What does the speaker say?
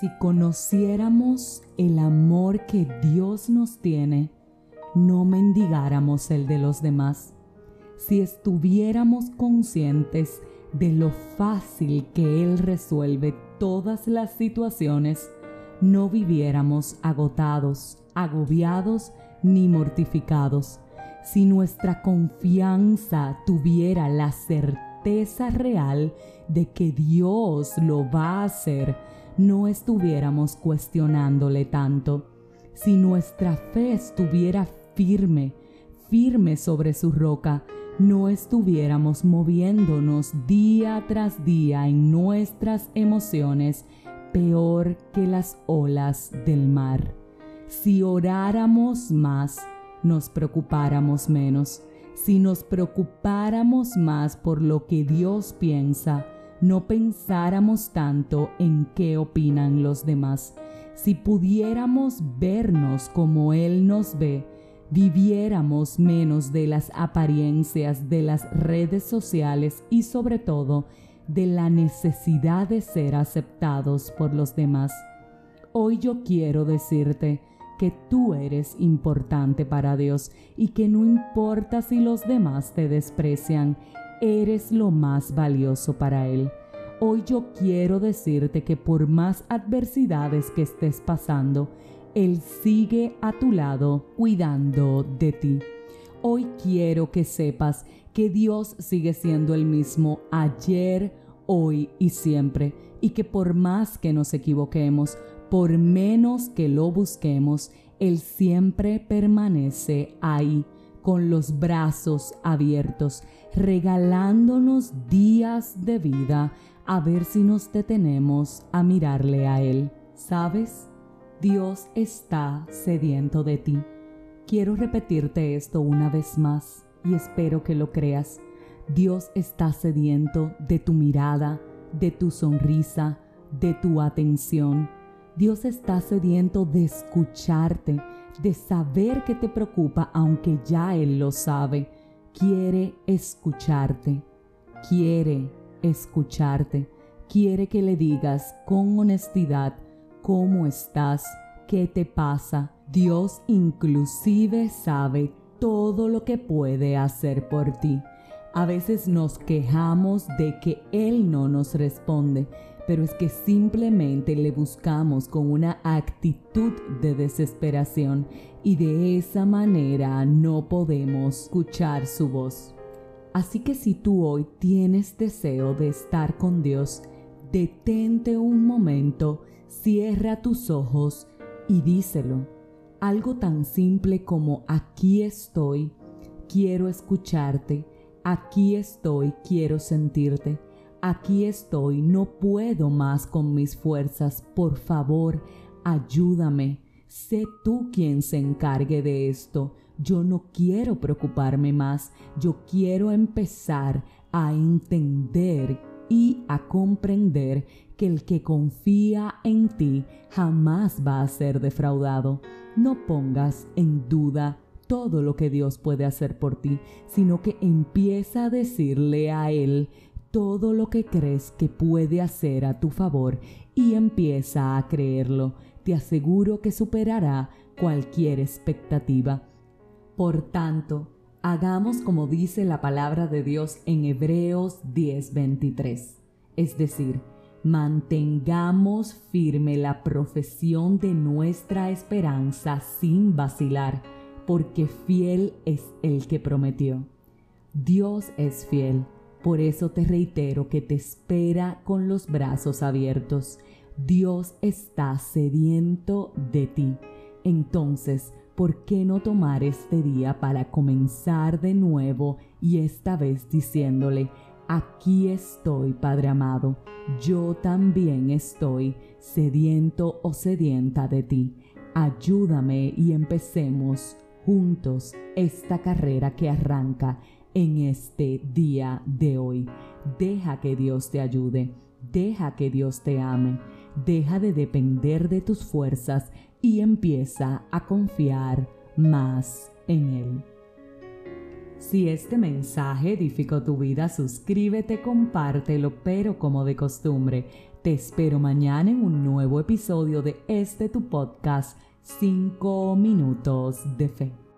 Si conociéramos el amor que Dios nos tiene, no mendigáramos el de los demás. Si estuviéramos conscientes de lo fácil que Él resuelve todas las situaciones, no viviéramos agotados, agobiados ni mortificados. Si nuestra confianza tuviera la certeza real de que Dios lo va a hacer, no estuviéramos cuestionándole tanto. Si nuestra fe estuviera firme, firme sobre su roca, no estuviéramos moviéndonos día tras día en nuestras emociones peor que las olas del mar. Si oráramos más, nos preocupáramos menos. Si nos preocupáramos más por lo que Dios piensa, no pensáramos tanto en qué opinan los demás. Si pudiéramos vernos como Él nos ve, viviéramos menos de las apariencias de las redes sociales y sobre todo de la necesidad de ser aceptados por los demás. Hoy yo quiero decirte que tú eres importante para Dios y que no importa si los demás te desprecian, eres lo más valioso para Él. Hoy yo quiero decirte que por más adversidades que estés pasando, Él sigue a tu lado cuidando de ti. Hoy quiero que sepas que Dios sigue siendo el mismo ayer, hoy y siempre, y que por más que nos equivoquemos, por menos que lo busquemos, Él siempre permanece ahí con los brazos abiertos, regalándonos días de vida a ver si nos detenemos a mirarle a Él. ¿Sabes? Dios está sediento de ti. Quiero repetirte esto una vez más y espero que lo creas. Dios está sediento de tu mirada, de tu sonrisa, de tu atención. Dios está sediento de escucharte, de saber que te preocupa aunque ya Él lo sabe. Quiere escucharte, quiere escucharte, quiere que le digas con honestidad cómo estás, qué te pasa. Dios inclusive sabe todo lo que puede hacer por ti. A veces nos quejamos de que Él no nos responde, pero es que simplemente le buscamos con una actitud de desesperación y de esa manera no podemos escuchar su voz. Así que si tú hoy tienes deseo de estar con Dios, detente un momento, cierra tus ojos y díselo. Algo tan simple como aquí estoy, quiero escucharte, aquí estoy, quiero sentirte, aquí estoy, no puedo más con mis fuerzas, por favor, ayúdame, sé tú quien se encargue de esto, yo no quiero preocuparme más, yo quiero empezar a entender y a comprender que el que confía en ti jamás va a ser defraudado. No pongas en duda todo lo que Dios puede hacer por ti, sino que empieza a decirle a Él todo lo que crees que puede hacer a tu favor y empieza a creerlo. Te aseguro que superará cualquier expectativa. Por tanto, hagamos como dice la palabra de Dios en Hebreos 10:23, es decir, mantengamos firme la profesión de nuestra esperanza sin vacilar, porque fiel es el que prometió. Dios es fiel, por eso te reitero que te espera con los brazos abiertos. Dios está sediento de ti. Entonces, ¿por qué no tomar este día para comenzar de nuevo y esta vez diciéndole, aquí estoy, Padre amado, yo también estoy sediento o sedienta de ti. Ayúdame y empecemos juntos esta carrera que arranca en este día de hoy. Deja que Dios te ayude, deja que Dios te ame, deja de depender de tus fuerzas y empieza a confiar más en Él. Si este mensaje edificó tu vida, suscríbete, compártelo, pero como de costumbre, Te espero mañana en un nuevo episodio de este tu podcast 5 minutos de fe.